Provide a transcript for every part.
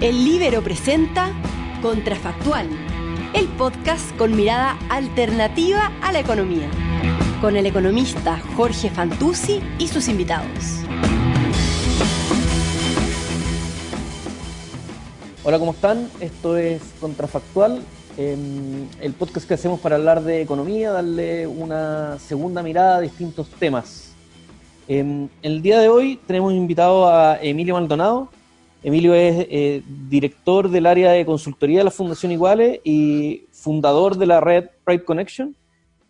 El Libero presenta Contrafactual, el podcast con mirada alternativa a la economía, con el economista Jorge Fantuzzi y sus invitados. Hola, ¿cómo están? Esto es Contrafactual, em, el podcast que hacemos para hablar de economía, darle una segunda mirada a distintos temas. Em, el día de hoy tenemos invitado a Emilio Maldonado, Emilio es eh, director del área de consultoría de la Fundación Iguales y fundador de la red Pride Connection.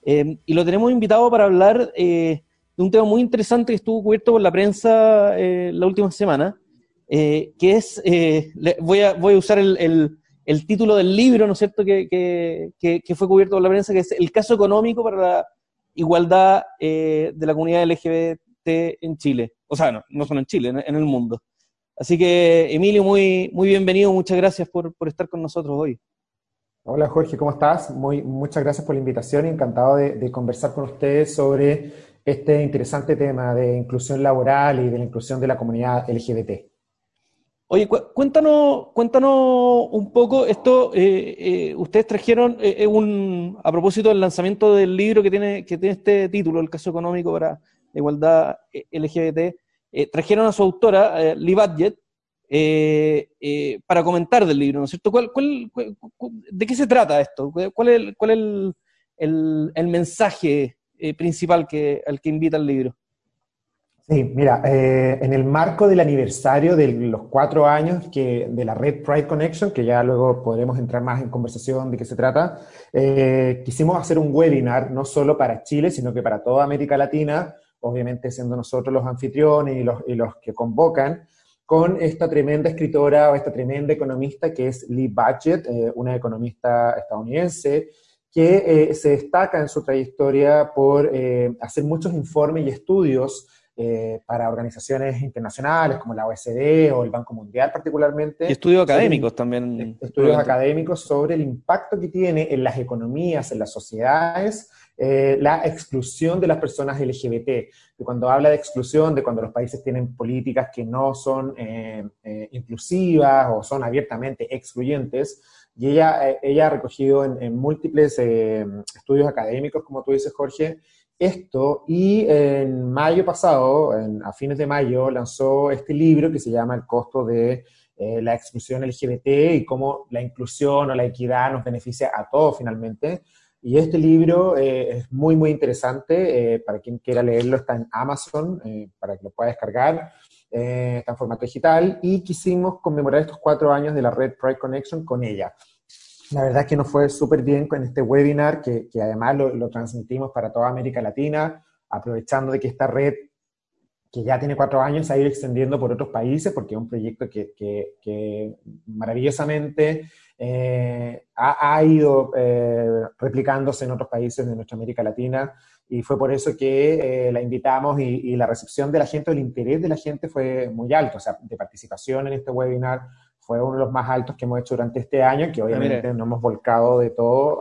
Eh, y lo tenemos invitado para hablar eh, de un tema muy interesante que estuvo cubierto por la prensa la última semana, que es, voy, a, voy a usar el, el, título del libro, ¿no es cierto?, que, que, fue cubierto por la prensa, que es el caso económico para la igualdad de la comunidad LGBT en Chile. O sea, no, no solo en Chile, en el mundo. Así que, Emilio, muy, muy bienvenido, muchas gracias por, estar con nosotros hoy. Hola Jorge, ¿cómo estás? Muy, muchas gracias por la invitación, encantado de, conversar con ustedes sobre este interesante tema de inclusión laboral y de la inclusión de la comunidad LGBT. Oye, cuéntanos, cuéntanos un poco, esto, eh, eh, ustedes trajeron eh, un, a propósito del lanzamiento del libro que tiene, que tiene este título, el caso económico para la igualdad LGBT, eh, trajeron a su autora, eh, Lee Budget, eh, para comentar del libro, ¿no es cierto? ¿Cuál, de qué se trata esto? ¿Cuál es, cuál es el, mensaje principal que, al que invita el libro? Sí, mira, en el marco del aniversario de los cuatro años que, de la red Pride Connection, que ya luego podremos entrar más en conversación de qué se trata, quisimos hacer un webinar no solo para Chile, sino que para toda América Latina, obviamente siendo nosotros los anfitriones y los, y los que convocan, con esta tremenda escritora o esta tremenda economista que es Lee Budget, eh, una economista estadounidense, que eh, se destaca en su trayectoria por eh, hacer muchos informes y estudios para organizaciones internacionales como la OECD o el Banco Mundial particularmente. Y estudios académicos también. Estudios académicos sobre el impacto que tiene en las economías, en las sociedades, eh, la exclusión de las personas LGBT. Y cuando habla de exclusión, de cuando los países tienen políticas que no son eh, eh, inclusivas o son abiertamente excluyentes, y ella, ella ha recogido en, múltiples estudios académicos, como tú dices, Jorge, esto, y en mayo pasado, a fines de mayo, lanzó este libro que se llama El costo de la exclusión LGBT y cómo la inclusión o la equidad nos beneficia a todos finalmente. Y este libro eh, es muy, muy interesante. Eh, para quien quiera leerlo, está en Amazon, eh, para que lo pueda descargar. está en formato digital. Y quisimos conmemorar estos cuatro años de la red Pride Connection con ella. La verdad es que nos fue súper bien con este webinar, que, que además lo, lo, transmitimos para toda América Latina, aprovechando de que esta red, que ya tiene cuatro años, se ha ido extendiendo por otros países, porque es un proyecto que, que, que maravillosamente eh, ha, ido eh, replicándose en otros países de nuestra América Latina. Y fue por eso que eh, la invitamos y, la recepción de la gente, el interés de la gente fue muy alto, o sea, de participación en este webinar fue uno de los más altos que hemos hecho durante este año, que obviamente no hemos volcado de todo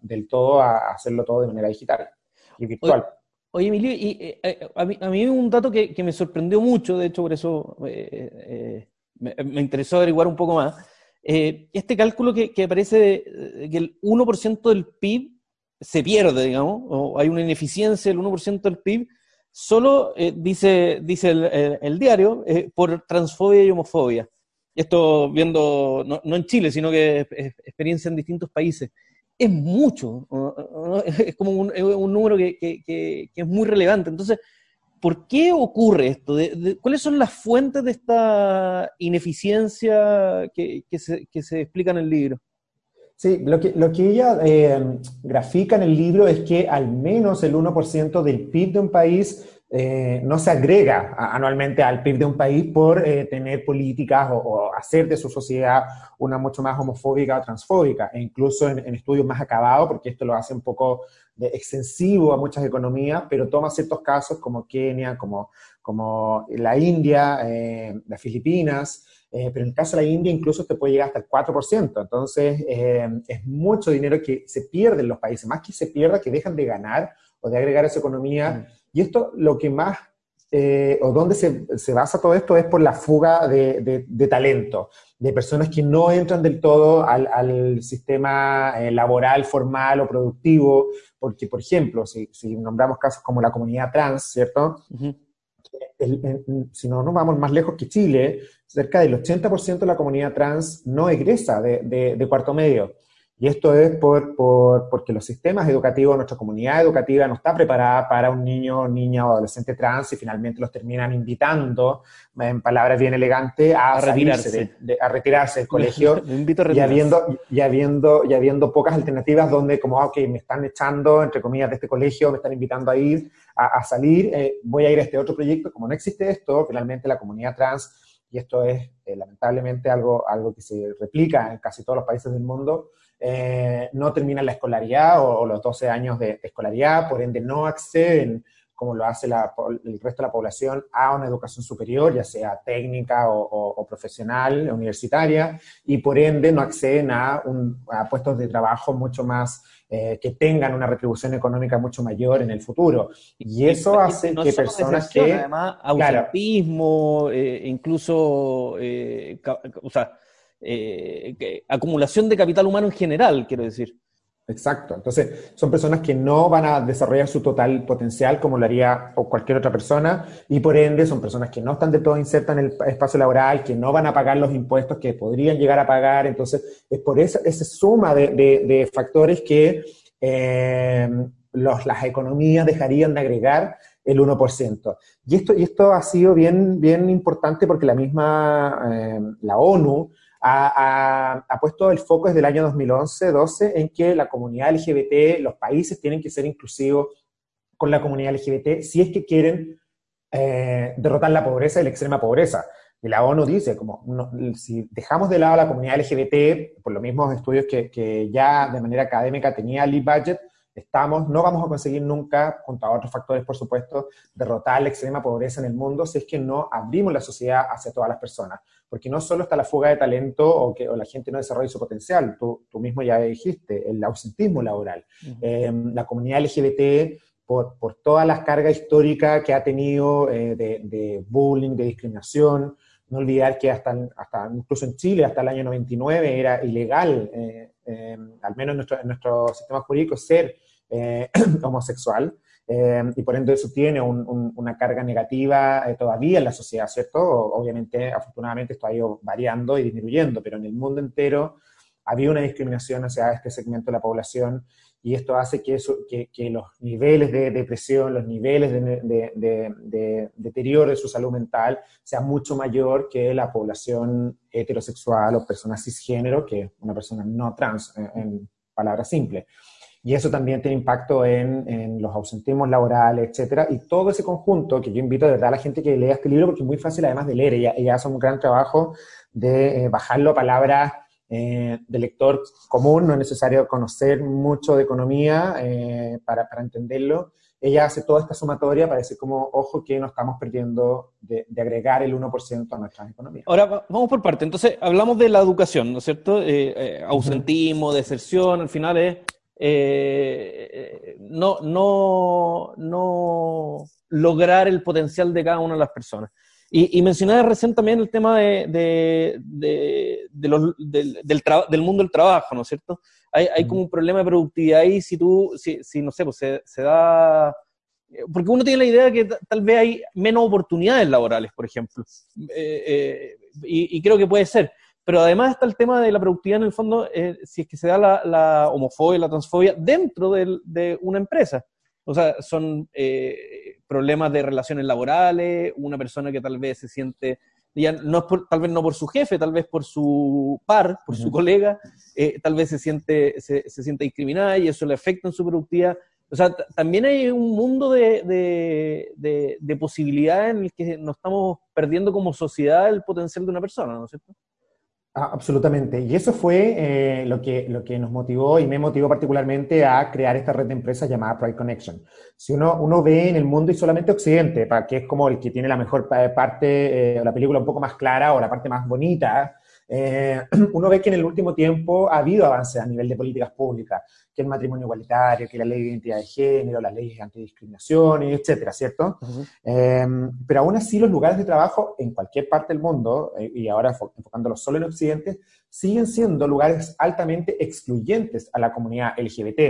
del todo a hacerlo todo de manera digital y virtual. Oye, Emilio, y, a, mí, a, mí, un dato que, me sorprendió mucho, de hecho por eso me, me interesó averiguar un poco más, eh, este cálculo que, que aparece que el 1% del PIB se pierde, digamos, o hay una ineficiencia del 1% del PIB, solo eh, dice, dice el, diario, eh, por transfobia y homofobia. Esto viendo, no, en Chile, sino que experiencia en distintos países. Es mucho, es como un, número que, que, que, es muy relevante. Entonces, ¿Por qué ocurre esto? ¿Cuáles son las fuentes de esta ineficiencia que, se, explica en el libro? Sí, lo que, lo que ella eh, grafica en el libro es que al menos el 1% del PIB de un país eh, no se agrega anualmente al PIB de un país por eh, tener políticas o, hacer de su sociedad una mucho más homofóbica o transfóbica, e incluso en, estudios más acabados, porque esto lo hace un poco de extensivo a muchas economías, pero toma ciertos casos como Kenia, como, como la India, eh, las Filipinas, pero en el caso de la India incluso te puede llegar hasta el 4%, entonces es mucho dinero que se pierde en los países, más que se pierda, que dejan de ganar o de agregar a su economía. Y esto lo que más eh, o dónde se, basa todo esto es por la fuga de, talento, de personas que no entran del todo al, sistema eh, laboral formal o productivo, porque, por ejemplo, si, nombramos casos como la comunidad trans, ¿cierto? si no nos vamos más lejos que Chile, cerca del 80% de la comunidad trans no egresa de cuarto medio. Y esto es por, por, porque los sistemas educativos, nuestra comunidad educativa no está preparada para un niño, niña o adolescente trans y finalmente los terminan invitando, en palabras bien elegantes, a, retirarse. a retirarse del colegio. y, habiendo, y, habiendo, y habiendo pocas alternativas donde como, ah, ok, me están echando, entre comillas, de este colegio, me están invitando a ir, a, salir, eh, voy a ir a este otro proyecto. Como no existe esto, finalmente la comunidad trans, y esto es eh, lamentablemente algo, algo que se replica en casi todos los países del mundo, eh, no terminan la escolaridad o, los 12 años de, escolaridad, por ende no acceden, como lo hace el resto de la población, a una educación superior, ya sea técnica o, profesional, universitaria, y por ende no acceden a, puestos de trabajo mucho más eh, que tengan una retribución económica mucho mayor en el futuro. Y eso hace que personas que... Además, ausentismo, eh, incluso, o sea, eh, acumulación de capital humano en general, quiero decir. Exacto. Entonces, son personas que no van a desarrollar su total potencial como lo haría cualquier otra persona y por ende son personas que no están de todo insertas en el espacio laboral, que no van a pagar los impuestos que podrían llegar a pagar. Entonces, es por esa, suma de, factores que eh, las economías dejarían de agregar el 1%. Y esto, y esto ha sido bien, bien importante porque la misma, eh, la ONU, ha, puesto el foco desde el año 2011-12 en que la comunidad LGBT, los países tienen que ser inclusivos con la comunidad LGBT si es que quieren eh, derrotar la pobreza y la extrema pobreza. Y la ONU dice, como si dejamos de lado la comunidad LGBT, por los mismos estudios que, ya de manera académica tenía el budget estamos, no vamos a conseguir nunca, junto a otros factores, por supuesto, derrotar la extrema pobreza en el mundo si es que no abrimos la sociedad hacia todas las personas. Porque no solo está la fuga de talento o que la gente no desarrolla su potencial, tú, tú mismo ya dijiste, el ausentismo laboral. Eh, la comunidad LGBT, por, por, todas las cargas históricas que ha tenido eh, de, bullying, de discriminación, no olvidar que hasta, hasta incluso en Chile, hasta el año 99, era ilegal, eh, al menos en nuestro, en nuestro sistema jurídico, ser eh, homosexual, eh, y por ende eso tiene una carga negativa eh, todavía en la sociedad, ¿cierto? Obviamente, afortunadamente, esto ha ido variando y disminuyendo, pero en el mundo entero había una discriminación hacia este segmento de la población y esto hace que, eso, que, los niveles de depresión, los niveles de, deterioro de su salud mental sean mucho mayor que la población heterosexual o persona cisgénero, que una persona no trans, en palabras simples y eso también tiene impacto en, los ausentismos laborales, etcétera, y todo ese conjunto que yo invito de verdad a la gente que lea este libro porque es muy fácil además de leer, ella, hace un gran trabajo de eh, bajarlo a palabras eh, de lector común, no es necesario conocer mucho de economía eh, para, para, entenderlo. Ella hace toda esta sumatoria para decir como, ojo, que no estamos perdiendo de, agregar el 1% a nuestra economía. Ahora, vamos por parte. Entonces, hablamos de la educación, ¿no es cierto? ausentismo, deserción, al final es eh, no, no, no lograr el potencial de cada una de las personas. Y, y mencionaba recién también el tema de, del, mundo del trabajo, ¿no es cierto? Hay, hay, como un problema de productividad ahí si tú, si, si no sé, pues se, da... Porque uno tiene la idea de que tal vez hay menos oportunidades laborales, por ejemplo. Eh, eh, y, y, creo que puede ser. Pero además está el tema de la productividad en el fondo, eh, si es que se da la, la homofobia, la transfobia dentro de una empresa. O sea, son eh, problemas de relaciones laborales, una persona que tal vez se siente, ya no es tal vez no por su jefe, tal vez por su par, por su colega, eh, tal vez se siente, se, se, siente discriminada y eso le afecta en su productividad. O sea, también hay un mundo de, de, de, de posibilidades en el que nos estamos perdiendo como sociedad el potencial de una persona, ¿no es cierto? Ah, absolutamente. Y eso fue eh, lo, que, lo que nos motivó y me motivó particularmente a crear esta red de empresas llamada Pride Connection. Si uno, uno ve en el mundo y solamente Occidente, para que es como el que tiene la mejor parte, eh, la película un poco más clara o la parte más bonita, eh, uno ve que en el último tiempo ha habido avances a nivel de políticas públicas, que el matrimonio igualitario, que la ley de identidad de género, las leyes de antidiscriminación, etcétera, ¿cierto? Em, pero aún así los lugares de trabajo en cualquier parte del mundo, eh, y ahora enfocándolo solo en Occidente, siguen siendo lugares altamente excluyentes a la comunidad LGBT.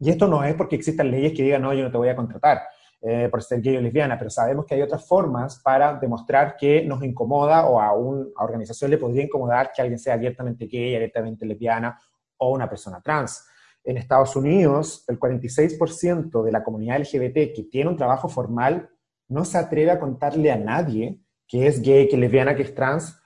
Y esto no es porque existan leyes que digan, no, yo no te voy a contratar eh, por ser gay o lesbiana, pero sabemos que hay otras formas para demostrar que nos incomoda o a una organización le podría incomodar que alguien sea abiertamente gay, abiertamente lesbiana o una persona trans. En Estados Unidos, el 46% de la comunidad LGBT que tiene un trabajo formal no se atreve a contarle a nadie que es gay, que es lesbiana, que es trans,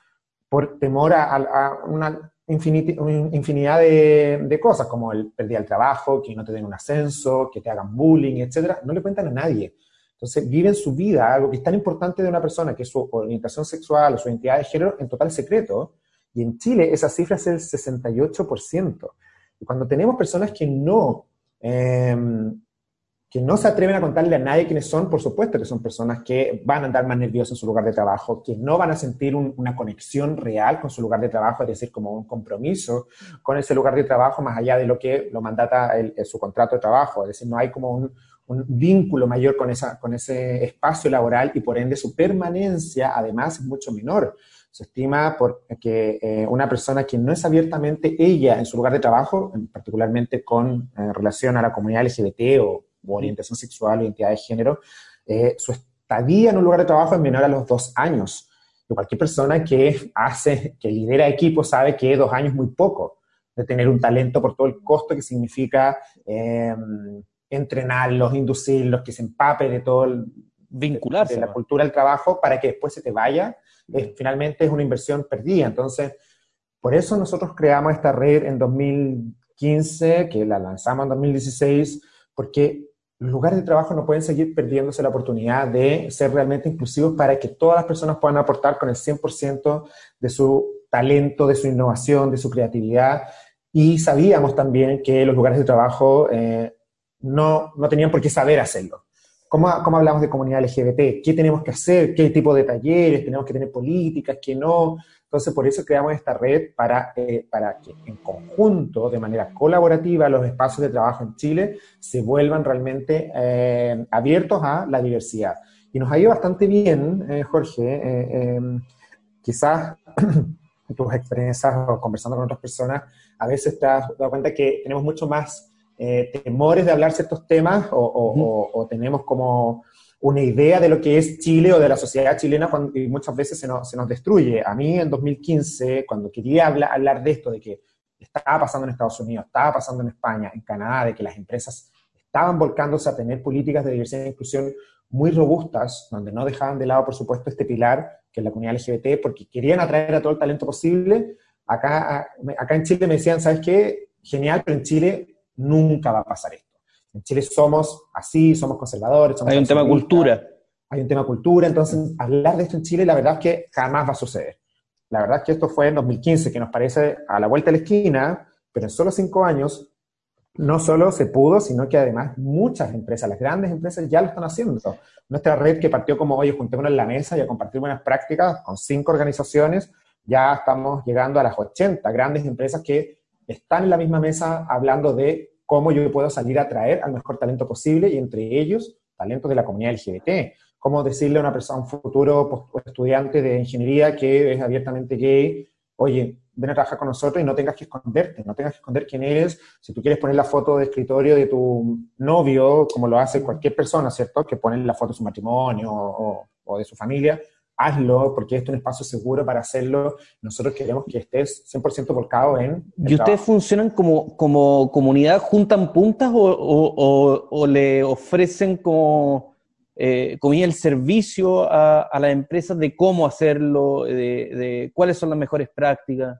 por temor a, una infinidad de, cosas, como el perder el trabajo, que no te den un ascenso, que te hagan bullying, etc. No le cuentan a nadie. Entonces viven su vida, algo que es tan importante de una persona, que es su orientación sexual o su identidad de género, en total secreto. Y en Chile esa cifra es el 68%. Y cuando tenemos personas que no em, que no se atreven a contarle a nadie quiénes son, por supuesto que son personas que van a andar más nerviosas en su lugar de trabajo, que no van a sentir una conexión real con su lugar de trabajo, es decir, como un compromiso con ese lugar de trabajo más allá de lo que lo mandata su contrato de trabajo, es decir, no hay como un, vínculo mayor con, esa, con ese espacio laboral y por ende su permanencia además es mucho menor. Se estima por que eh, una persona que no es abiertamente ella en su lugar de trabajo, particularmente con eh, relación a la comunidad LGBT o o orientación sexual identidad de género, eh, su estadía en un lugar de trabajo es menor a los dos años. Y cualquier persona que hace, que lidera equipo sabe que dos años es muy poco de tener un talento por todo el costo que significa eh, entrenarlos, inducirlos, que se empape de todo el, vincularse de, la cultura del trabajo para que después se te vaya, finalmente es una inversión perdida. Entonces, por eso nosotros creamos esta red en 2015, que la lanzamos en 2016, porque los lugares de trabajo no pueden seguir perdiéndose la oportunidad de ser realmente inclusivos para que todas las personas puedan aportar con el 100% de su talento, de su innovación, de su creatividad. Y sabíamos también que los lugares de trabajo eh, no, no tenían por qué saber hacerlo. ¿Cómo, ¿Cómo, hablamos de comunidad LGBT? ¿Qué tenemos que hacer? ¿Qué tipo de talleres? ¿Tenemos que tener políticas? ¿Qué no? Entonces, por eso creamos esta red para, eh, para que en conjunto, de manera colaborativa, los espacios de trabajo en Chile se vuelvan realmente eh, abiertos a la diversidad. Y nos ha ido bastante bien, eh, Jorge. Em, quizás tus experiencias o conversando con otras personas, a veces te has dado cuenta que tenemos mucho más temores de hablar ciertos temas o tenemos como una idea de lo que es Chile o de la sociedad chilena y muchas veces se nos, se nos, destruye. A mí en 2015, cuando quería hablar, hablar de esto, de que estaba pasando en Estados Unidos, estaba pasando en España, en Canadá, de que las empresas estaban volcándose a tener políticas de diversidad e inclusión muy robustas, donde no dejaban de lado, por supuesto, este pilar, que es la comunidad LGBT, porque querían atraer a todo el talento posible. Acá, acá en Chile me decían, ¿sabes qué? Genial, pero en Chile nunca va a pasar esto. En Chile somos así, somos conservadores. Somos hay un tema cultura. Hay un tema cultura, entonces hablar de esto en Chile la verdad es que jamás va a suceder. La verdad es que esto fue en 2015, que nos parece a la vuelta de la esquina, pero en solo cinco años no solo se pudo, sino que además muchas empresas, las grandes empresas ya lo están haciendo. Nuestra red que partió como, oye, juntémonos en la mesa y a compartir buenas prácticas con cinco organizaciones, ya estamos llegando a las 80 grandes empresas que están en la misma mesa hablando de cómo yo puedo salir a traer al mejor talento posible y entre ellos talentos de la comunidad LGBT. Cómo decirle a una persona, un futuro estudiante de ingeniería que es abiertamente gay, oye, ven a trabajar con nosotros y no tengas que esconderte, no tengas que esconder quién eres. Si tú quieres poner la foto de escritorio de tu novio, como lo hace cualquier persona, ¿cierto? Que pone la foto de su matrimonio o, o de su familia, hazlo, porque esto es un espacio seguro para hacerlo. Nosotros queremos que estés 100% volcado en... ¿Y ustedes funcionan como, como comunidad, juntan puntas o, o, le ofrecen como, eh, el servicio a, a, las empresas de cómo hacerlo, de, de, cuáles son las mejores prácticas?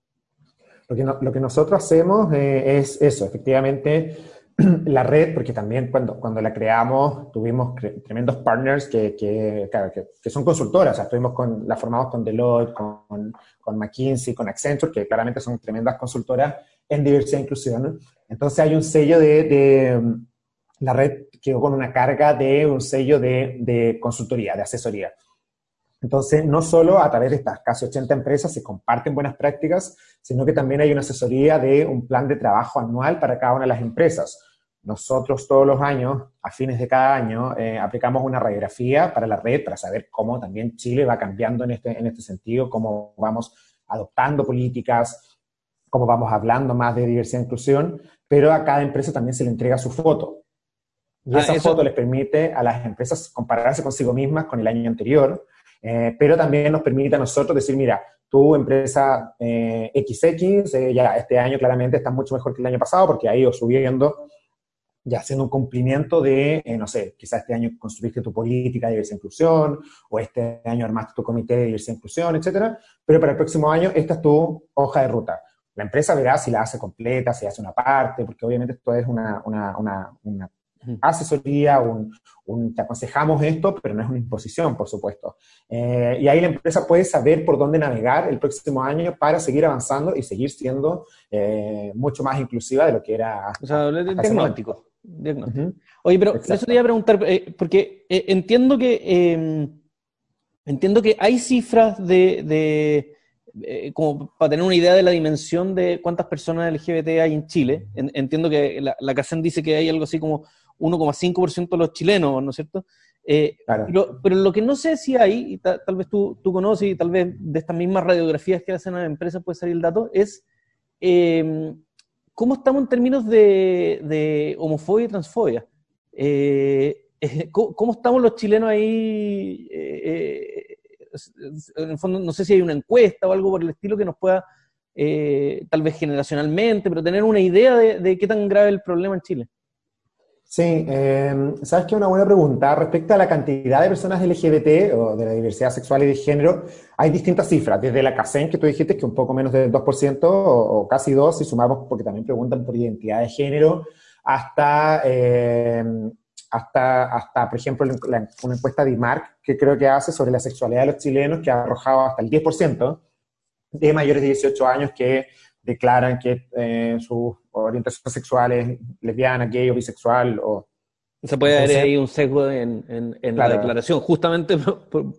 Lo que, lo que nosotros hacemos eh, es eso, efectivamente la red, porque también cuando, cuando la creamos tuvimos tremendos partners que, que, que, son consultoras, o sea, estuvimos con, la formamos con Deloitte, con, con, McKinsey, con Accenture, que claramente son tremendas consultoras en diversidad e inclusión. Entonces hay un sello de, de la red quedó con una carga de un sello de, de consultoría, de asesoría. Entonces, no solo a través de estas casi 80 empresas se comparten buenas prácticas, sino que también hay una asesoría de un plan de trabajo anual para cada una de las empresas. Nosotros todos los años, a fines de cada año, eh, aplicamos una radiografía para la red para saber cómo también Chile va cambiando en este, en este sentido, cómo vamos adoptando políticas, cómo vamos hablando más de diversidad e inclusión, pero a cada empresa también se le entrega su foto. Y ah, esa foto les permite a las empresas compararse consigo mismas con el año anterior, eh, pero también nos permite a nosotros decir, mira, tu empresa eh, XX, eh, ya este año claramente está mucho mejor que el año pasado porque ha ido subiendo ya haciendo un cumplimiento de, eh, no sé, quizás este año construiste tu política de diversidad e inclusión, o este año armaste tu comité de diversidad e inclusión, etcétera, pero para el próximo año esta es tu hoja de ruta. La empresa verá si la hace completa, si hace una parte, porque obviamente esto es una, una, una, asesoría, un, un, te aconsejamos esto, pero no es una imposición, por supuesto. Eh, y ahí la empresa puede saber por dónde navegar el próximo año para seguir avanzando y seguir siendo eh, mucho más inclusiva de lo que era. O sea, diagnóstico. diagnóstico. Oye, pero eso te iba a preguntar, eh, porque entiendo que entiendo que hay cifras de, como para tener una idea de la dimensión de cuántas personas LGBT hay en Chile. entiendo que la, la CACEN dice que hay algo así como 1,5% de los chilenos, ¿no es cierto? Eh, pero, lo que no sé si hay, y tal, vez tú, tú, conoces y tal vez de estas mismas radiografías que hacen las empresas puede salir el dato, es em, cómo estamos en términos de, homofobia y transfobia. Eh, ¿Cómo estamos los chilenos ahí? Eh, en el fondo, no sé si hay una encuesta o algo por el estilo que nos pueda, tal vez generacionalmente, pero tener una idea de qué tan grave es el problema en Chile. Sí, eh, sabes que una buena pregunta. Respecto a la cantidad de personas LGBT o de la diversidad sexual y de género, hay distintas cifras. Desde la CACEN, que tú dijiste, que un poco menos del 2% o, casi 2%, si sumamos, porque también preguntan por identidad de género, hasta, eh, hasta, hasta por ejemplo, una encuesta de IMARC que creo que hace sobre la sexualidad de los chilenos, que ha arrojado hasta el 10% de mayores de 18 años que declaran que eh, su orientación sexual es lesbiana, gay o bisexual. O, se puede ver ahí un sesgo en, en, la declaración, justamente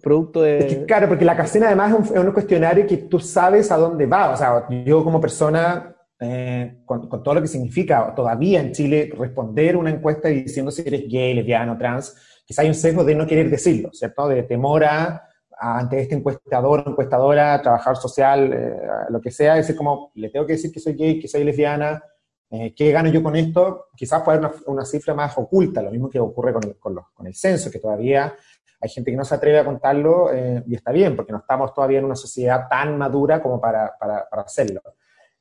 producto de... claro, porque la casena además es un, cuestionario que tú sabes a dónde va. O sea, yo como persona, eh, con, todo lo que significa todavía en Chile responder una encuesta diciendo si eres gay, lesbiano, trans, quizá hay un sesgo de no querer decirlo, ¿cierto? De temor a ante este encuestador, encuestadora, trabajador social, eh, lo que sea, es como, le tengo que decir que soy gay, que soy lesbiana, eh, ¿qué gano yo con esto? Quizás puede haber una, cifra más oculta, lo mismo que ocurre con el, con, el, censo, que todavía hay gente que no se atreve a contarlo eh, y está bien, porque no estamos todavía en una sociedad tan madura como para, para, hacerlo.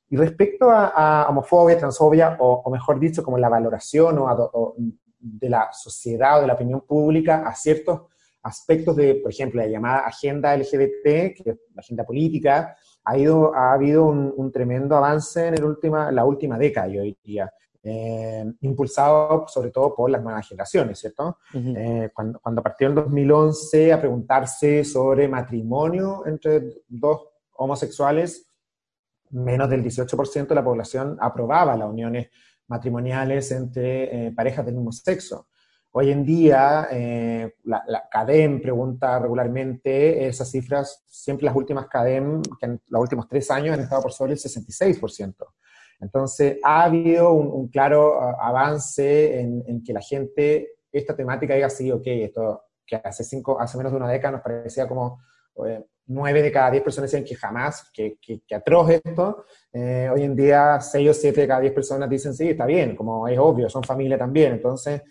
Y respecto a, homofobia, transfobia, o, mejor dicho, como la valoración o de la sociedad o de la opinión pública a ciertos aspectos de, por ejemplo, la llamada agenda LGBT, que es la agenda política, ha, ido, ha habido un, tremendo avance en el última, la última década, yo diría, eh, impulsado sobre todo por las nuevas generaciones, ¿cierto? Eh, cuando, cuando partió en 2011 a preguntarse sobre matrimonio entre dos homosexuales, menos del 18% de la población aprobaba las uniones matrimoniales entre eh, parejas del mismo sexo. Hoy en día, eh, la, CADEM pregunta regularmente esas cifras, siempre las últimas CADEM, que en los últimos tres años han estado por sobre el 66%. Entonces, ha habido un, claro uh, avance en, que la gente, esta temática diga, sí, ok, esto que hace, cinco, hace menos de una década nos parecía como eh, nueve de cada diez personas decían que jamás, que, que, atroz esto. Eh, hoy en día, seis o siete de cada diez personas dicen, sí, está bien, como es obvio, son familia también. Entonces,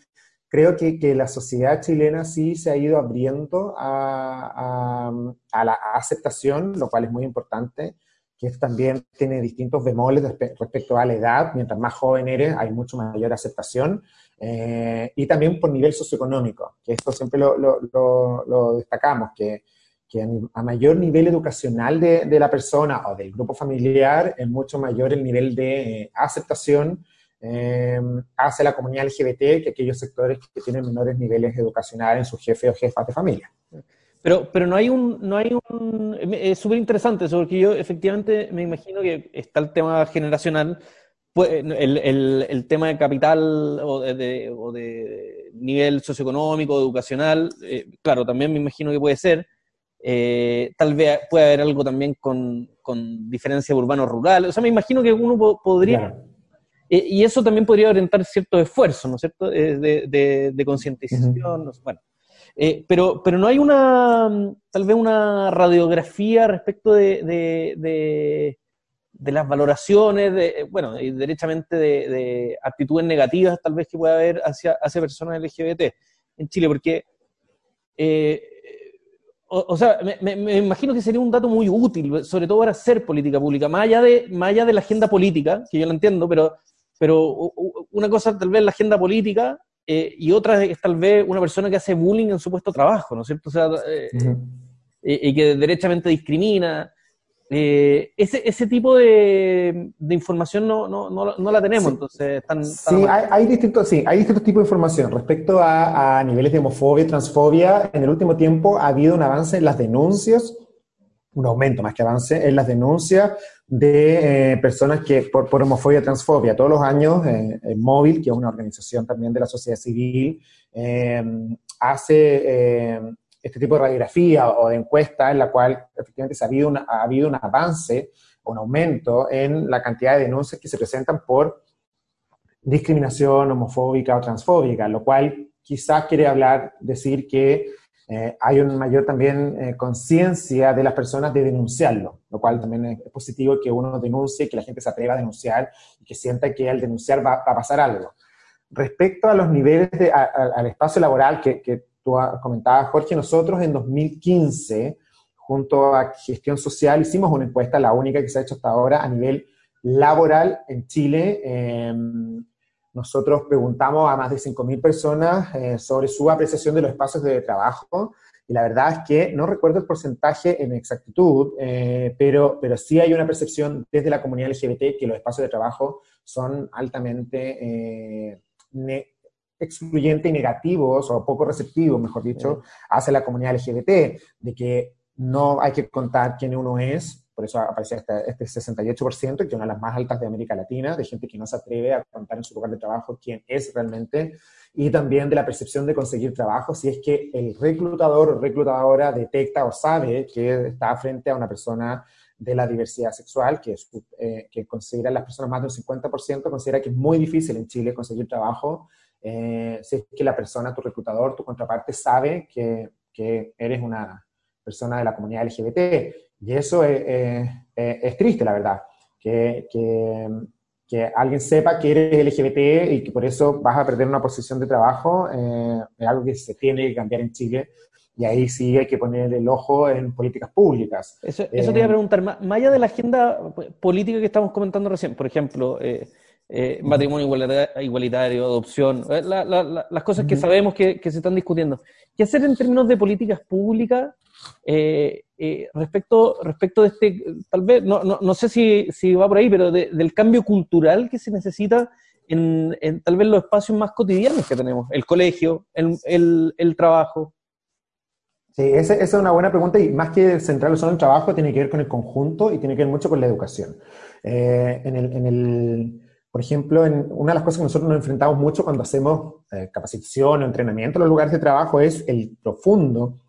creo que, que, la sociedad chilena sí se ha ido abriendo a, a, la aceptación, lo cual es muy importante, que también tiene distintos bemoles respecto a la edad, mientras más joven eres hay mucho mayor aceptación, eh, y también por nivel socioeconómico, que esto siempre lo, lo, lo, destacamos, que, que, a mayor nivel educacional de, de, la persona o del grupo familiar, es mucho mayor el nivel de eh, aceptación eh, hacia la comunidad LGBT que aquellos sectores que tienen menores niveles educacionales en su jefe o jefas de familia. Pero, pero no hay un, no hay un, es súper interesante eso, porque yo efectivamente me imagino que está el tema generacional, pues, el, el, el tema de capital o de, o de nivel socioeconómico, educacional, eh, claro, también me imagino que puede ser, Eh, tal vez puede haber algo también con, con diferencia urbano-rural. O sea, me imagino que uno podría... Eh, y eso también podría orientar ciertos esfuerzos, ¿no es cierto?, eh, de, de, concientización. bueno. pero, pero no hay una, tal vez una radiografía respecto de, de las valoraciones, de, bueno, y derechamente de, actitudes negativas tal vez que pueda haber hacia, hacia personas LGBT en Chile, porque, eh, o, sea, me, imagino que sería un dato muy útil, sobre todo para hacer política pública, más allá de, más allá de la agenda política, que yo lo entiendo, pero, pero una cosa tal vez la agenda política eh, y otra es tal vez una persona que hace bullying en su puesto de trabajo, ¿no es cierto? O sea, eh, y que derechamente discrimina. Eh, ese, ese tipo de, información no, no, no, la tenemos, entonces Sí, hay, distintos, sí, hay distintos tipos de información. Respecto a, niveles de homofobia y transfobia, en el último tiempo ha habido un avance en las denuncias, un aumento más que avance, en las denuncias de eh, personas que por, homofobia y transfobia. Todos los años, eh, Móvil, que es una organización también de la sociedad civil, eh, hace este tipo de radiografía o de encuesta en la cual efectivamente ha habido, ha habido un avance, un aumento en la cantidad de denuncias que se presentan por discriminación homofóbica o transfóbica, lo cual quizás quiere hablar, decir que eh, hay una mayor también eh, conciencia de las personas de denunciarlo, lo cual también es, positivo que uno denuncie, que la gente se atreva a denunciar y que sienta que al denunciar va, a pasar algo. Respecto a los niveles de, al espacio laboral que, tú comentabas, Jorge, nosotros en 2015, junto a Gestión Social, hicimos una encuesta, la única que se ha hecho hasta ahora a nivel laboral en Chile. Em, nosotros preguntamos a más de 5.000 personas eh, sobre su apreciación de los espacios de trabajo y la verdad es que no recuerdo el porcentaje en exactitud, eh, pero, pero sí hay una percepción desde la comunidad LGBT que los espacios de trabajo son altamente eh, excluyente y negativos, o poco receptivos, mejor dicho, hacia la comunidad LGBT, de que no hay que contar quién uno es, por eso aparece este, este 68%, que es una de las más altas de América Latina, de gente que no se atreve a contar en su lugar de trabajo quién es realmente, y también de la percepción de conseguir trabajo, si es que el reclutador o reclutadora detecta o sabe que está frente a una persona de la diversidad sexual, que, eh, que considera las personas más del 50%, considera que es muy difícil en Chile conseguir trabajo, eh, si es que la persona, tu reclutador, tu contraparte sabe que, que eres una persona de la comunidad LGBT. Y eso es, es, triste, la verdad, que, que, que, alguien sepa que eres LGBT y que por eso vas a perder una posición de trabajo, eh, es algo que se tiene que cambiar en Chile. Y ahí sí hay que poner el ojo en políticas públicas. Eso, eso te iba a eh, preguntar, más allá de la agenda política que estamos comentando recién, por ejemplo, eh, eh, matrimonio igualitario, adopción, eh, las cosas que sabemos que, se están discutiendo. ¿Qué hacer en términos de políticas públicas eh, respecto, respecto de este, tal vez, no, no, sé si, si, va por ahí, pero del cambio cultural que se necesita en, tal vez los espacios más cotidianos que tenemos, el colegio, el, el, trabajo? Sí, esa, es una buena pregunta y más que centrarlo solo en el trabajo, tiene que ver con el conjunto y tiene que ver mucho con la educación. en el, en el por ejemplo, en, una de las cosas que nosotros nos enfrentamos mucho cuando hacemos eh, capacitación o entrenamiento en los lugares de trabajo es el profundo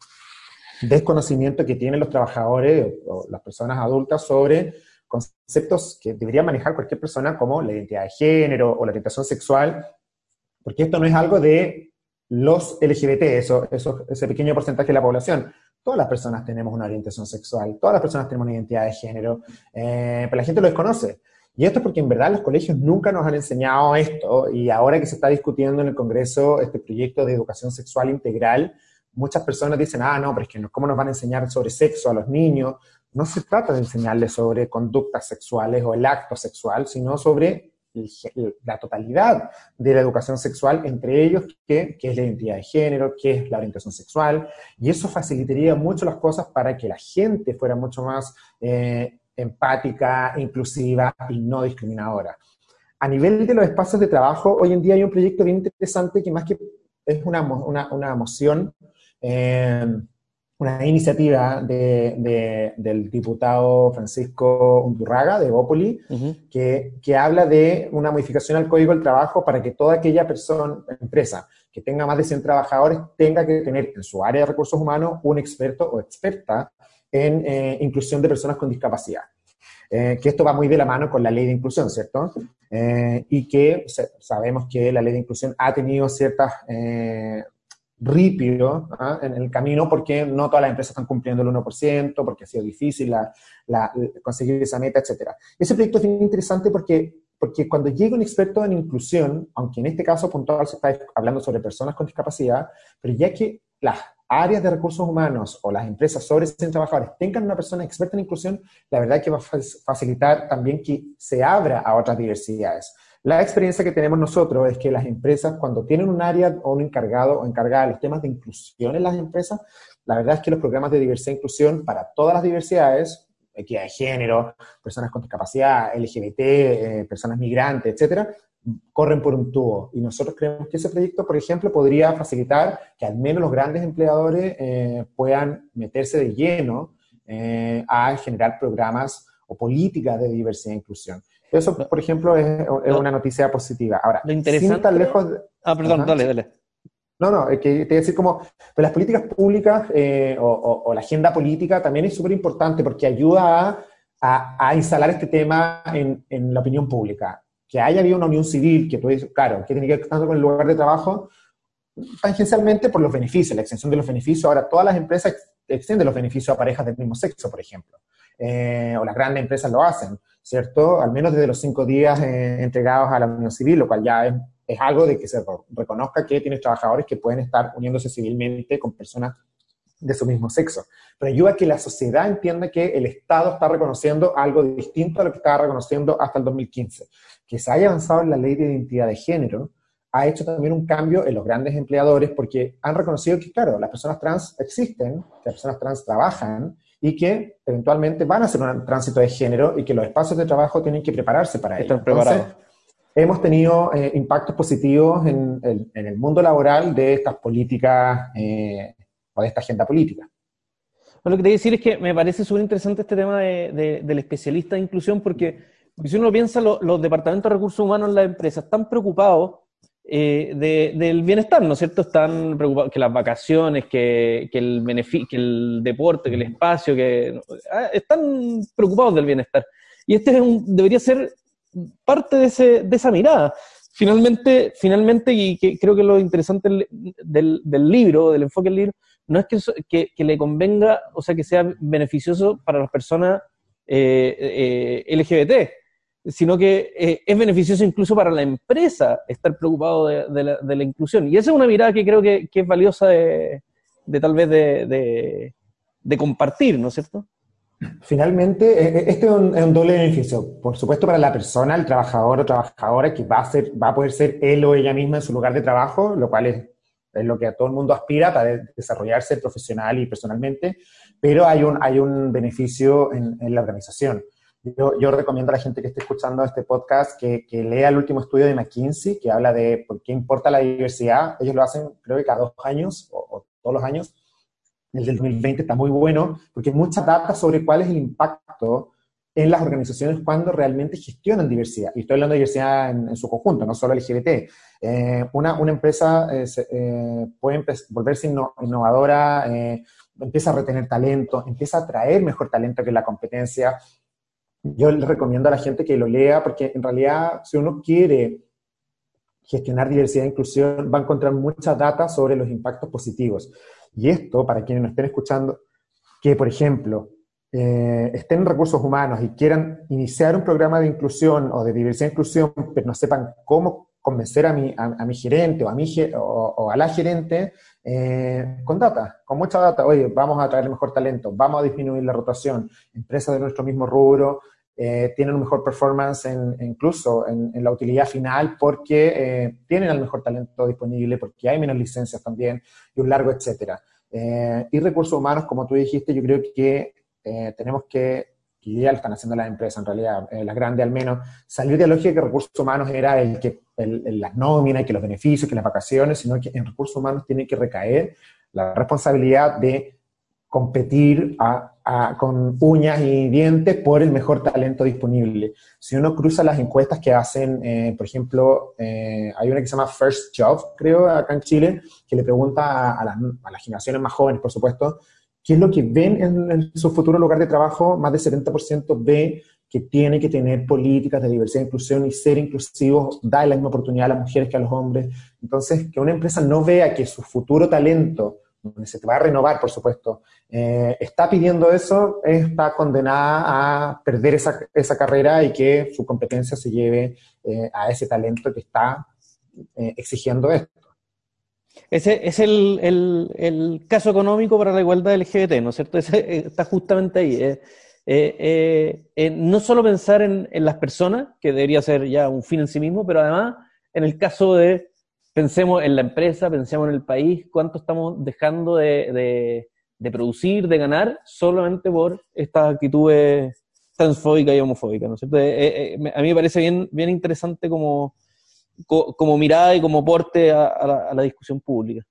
desconocimiento que tienen los trabajadores o, las personas adultas sobre conceptos que debería manejar cualquier persona como la identidad de género o la orientación sexual, porque esto no es algo de los LGBT, eso, eso, ese pequeño porcentaje de la población. Todas las personas tenemos una orientación sexual, todas las personas tenemos una identidad de género, eh, pero la gente lo desconoce. Y esto es porque en verdad los colegios nunca nos han enseñado esto y ahora que se está discutiendo en el Congreso este proyecto de educación sexual integral, muchas personas dicen, ah, no, pero es que ¿cómo nos van a enseñar sobre sexo a los niños? No se trata de enseñarles sobre conductas sexuales o el acto sexual, sino sobre la totalidad de la educación sexual, entre ellos qué, es la identidad de género, qué es la orientación sexual, y eso facilitaría mucho las cosas para que la gente fuera mucho más eh, empática, inclusiva y no discriminadora. A nivel de los espacios de trabajo, hoy en día hay un proyecto bien interesante que más que es una, una, moción, eh, una iniciativa del diputado Francisco Undurraga de Bópoli, que, que, habla de una modificación al Código del Trabajo para que toda aquella persona, empresa que tenga más de 100 trabajadores tenga que tener en su área de recursos humanos un experto o experta en eh, inclusión de personas con discapacidad. Eh, que esto va muy de la mano con la ley de inclusión, ¿cierto? Eh, y que sabemos que la ley de inclusión ha tenido ciertas ripio ¿ah? en el camino porque no todas las empresas están cumpliendo el 1%, porque ha sido difícil la, conseguir esa meta, etc. Ese proyecto es bien interesante porque, porque cuando llega un experto en inclusión, aunque en este caso puntual se está hablando sobre personas con discapacidad, pero ya que las áreas de recursos humanos o las empresas sobre 100 trabajadores tengan una persona experta en inclusión, la verdad es que va a facilitar también que se abra a otras diversidades. La experiencia que tenemos nosotros es que las empresas, cuando tienen un área o un encargado o encargada de los temas de inclusión en las empresas, la verdad es que los programas de diversidad e inclusión para todas las diversidades, equidad de género, personas con discapacidad, LGBT, eh, personas migrantes, etcétera, corren por un tubo. Y nosotros creemos que ese proyecto, por ejemplo, podría facilitar que al menos los grandes empleadores eh, puedan meterse de lleno eh, a generar programas o políticas de diversidad e inclusión. Eso, por ejemplo, es, una noticia positiva. Ahora, lo interesante... lejos Ah, perdón, dale, dale. No, no, es que te voy a decir como, pues las políticas públicas eh, o, la agenda política también es súper importante porque ayuda a, a, instalar este tema en, en, la opinión pública. Que haya habido una unión civil, que tú dices, claro, que tiene que ver tanto con el lugar de trabajo, tangencialmente por los beneficios, la extensión de los beneficios. Ahora, todas las empresas extienden los beneficios a parejas del mismo sexo, por ejemplo. Eh, o las grandes empresas lo hacen, ¿cierto? Al menos desde los cinco días eh, entregados a la unión civil, lo cual ya es, algo de que se reconozca que tienes trabajadores que pueden estar uniéndose civilmente con personas de su mismo sexo. Pero ayuda a que la sociedad entienda que el Estado está reconociendo algo distinto a lo que estaba reconociendo hasta el 2015. Que se haya avanzado en la ley de identidad de género, ha hecho también un cambio en los grandes empleadores porque han reconocido que, claro, las personas trans existen, que las personas trans trabajan y que eventualmente van a hacer un tránsito de género y que los espacios de trabajo tienen que prepararse para ello. Están preparados. hemos tenido eh, impactos positivos en el, mundo laboral de estas políticas eh, o de esta agenda política. lo que te voy a decir es que me parece súper interesante este tema del especialista de inclusión porque, si uno piensa, los departamentos de recursos humanos en las empresas están preocupados eh, del bienestar, ¿no es cierto? Están preocupados que las vacaciones, que, el, que el deporte, que el espacio, que ah, están preocupados del bienestar. Y este debería ser parte de, ese, de esa mirada. Finalmente, finalmente, y que creo que lo interesante del, del libro, del enfoque del libro, no es que, que, le convenga, o sea, que sea beneficioso para las personas eh, eh LGBT, sino que eh, es beneficioso incluso para la empresa estar preocupado de, la, inclusión. Y esa es una mirada que creo que, es valiosa de, tal vez de, compartir, ¿no es cierto? Finalmente, eh, eh, este es un, doble beneficio. Por supuesto, para la persona, el trabajador o trabajadora, que va a, ser, va a poder ser él o ella misma en su lugar de trabajo, lo cual es, lo que a todo el mundo aspira para desarrollarse profesional y personalmente, pero hay un, hay un beneficio en la organización. Yo, recomiendo a la gente que esté escuchando este podcast que, lea el último estudio de McKinsey que habla de por qué importa la diversidad. Ellos lo hacen creo que cada dos años o, todos los años. El del 2020 está muy bueno porque hay mucha data sobre cuál es el impacto en las organizaciones cuando realmente gestionan diversidad. Y estoy hablando de diversidad en, su conjunto, no solo LGBT. Eh, una, una, empresa eh, eh, puede volverse innovadora, empieza a retener talento, empieza a atraer mejor talento que la competencia, yo le recomiendo a la gente que lo lea porque en realidad si uno quiere gestionar diversidad e inclusión va a encontrar mucha data sobre los impactos positivos. Y esto, para quienes nos estén escuchando, que por ejemplo eh, estén en recursos humanos y quieran iniciar un programa de inclusión o de diversidad e inclusión, pero no sepan cómo convencer a mi, a, mi gerente o a, mi, o, a la gerente eh, con data, con mucha data. Oye, vamos a traer mejor talento, vamos a disminuir la rotación. Empresas de nuestro mismo rubro eh, tienen un mejor performance incluso en, la utilidad final porque eh, tienen el mejor talento disponible, porque hay menos licencias también y un largo etcétera. y recursos humanos, como tú dijiste, yo creo que tenemos que que ya lo están haciendo las empresas en realidad, eh, las grandes al menos, salir de la lógica que recursos humanos era el que el, las nóminas, que los beneficios, que las vacaciones, sino que en recursos humanos tiene que recaer la responsabilidad de competir con uñas y dientes por el mejor talento disponible. Si uno cruza las encuestas que hacen, eh, por ejemplo, eh, hay una que se llama First Job, creo, acá en Chile, que le pregunta a, las, generaciones más jóvenes, por supuesto, qué es lo que ven en, su futuro lugar de trabajo. Más del 70% ve que tiene que tener políticas de diversidad e inclusión y ser inclusivos, da la misma oportunidad a las mujeres que a los hombres. Entonces, que una empresa no vea que su futuro talento donde se te va a renovar, por supuesto, eh, está pidiendo eso, está condenada a perder esa, esa, carrera y que su competencia se lleve eh, a ese talento que está eh, exigiendo esto. Ese es el, el, el, caso económico para la igualdad LGBT, ¿no es cierto? Está justamente ahí. no solo pensar en, en las personas, que debería ser ya un fin en sí mismo, pero además en el caso de pensemos en la empresa, pensemos en el país, cuánto estamos dejando de, producir, de ganar, solamente por estas actitudes transfóbicas y homofóbicas, ¿no es cierto? Eh, eh, a mí me parece bien, interesante como, mirada y como porte a, la, discusión pública.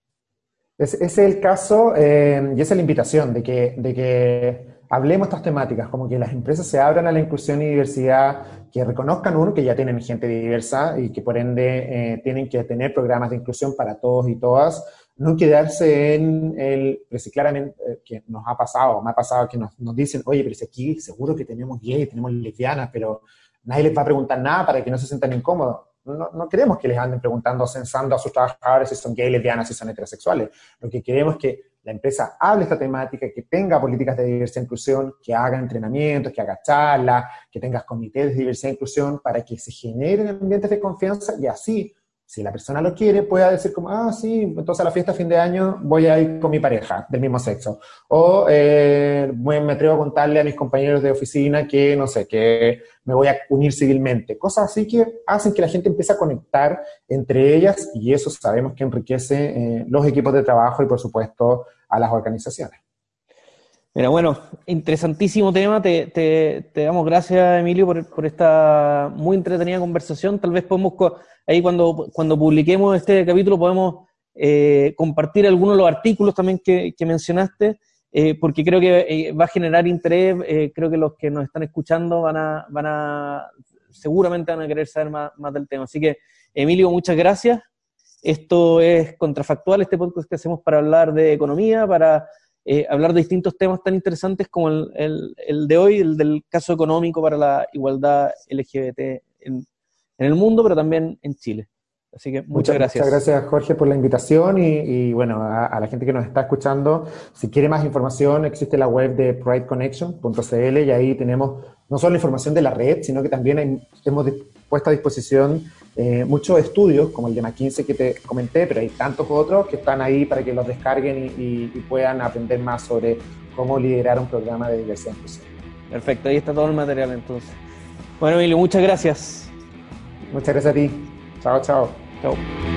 ese es el caso eh, y esa es la invitación de que, de que hablemos estas temáticas, como que las empresas se abran a la inclusión y diversidad, que reconozcan uno que ya tienen gente diversa y que por ende eh, tienen que tener programas de inclusión para todos y todas, no quedarse en el, pero si claramente, eh, que nos ha pasado, me ha pasado que nos, nos dicen, oye, pero si aquí seguro que tenemos gays, tenemos lesbianas, pero nadie les va a preguntar nada para que no se sientan incómodos. No, no, queremos que les anden preguntando, censando a sus trabajadores si son gays, lesbianas, si son heterosexuales. Lo que queremos es que la empresa hable esta temática, que tenga políticas de diversidad e inclusión, que haga entrenamientos, que haga charlas, que tenga comités de diversidad e inclusión para que se generen ambientes de confianza y así si la persona lo quiere, pueda decir como, ah, sí, entonces a la fiesta fin de año voy a ir con mi pareja del mismo sexo. O eh, me atrevo a contarle a mis compañeros de oficina que, no sé, que me voy a unir civilmente. Cosas así que hacen que la gente empiece a conectar entre ellas y eso sabemos que enriquece eh, los equipos de trabajo y, por supuesto, a las organizaciones. Mira, bueno, interesantísimo tema. Te, te, damos gracias, Emilio, por, esta muy entretenida conversación. Tal vez podemos, ahí cuando, cuando publiquemos este capítulo, podemos eh, compartir algunos de los artículos también que, que mencionaste, eh, porque creo que eh, va a generar interés. creo que los que nos están escuchando van a, van a seguramente van a querer saber más, más del tema. Así que, Emilio, muchas gracias. Esto es Contrafactual, este podcast que hacemos para hablar de economía, para eh, hablar de distintos temas tan interesantes como el, el, de hoy, el del caso económico para la igualdad LGBT en, en el mundo, pero también en Chile. Así que muchas, gracias. Muchas gracias, Jorge, por la invitación y, bueno, a, la gente que nos está escuchando, si quiere más información, existe la web de prideconnection.cl y ahí tenemos no solo la información de la red, sino que también hemos puesto a disposición eh, muchos estudios, como el de McKinsey que te comenté, pero hay tantos otros que están ahí para que los descarguen y, puedan aprender más sobre cómo liderar un programa de diversidad inclusiva. Perfecto, ahí está todo el material entonces. Bueno, Emilio, muchas gracias. Muchas gracias a ti. Chao, chao. Chao.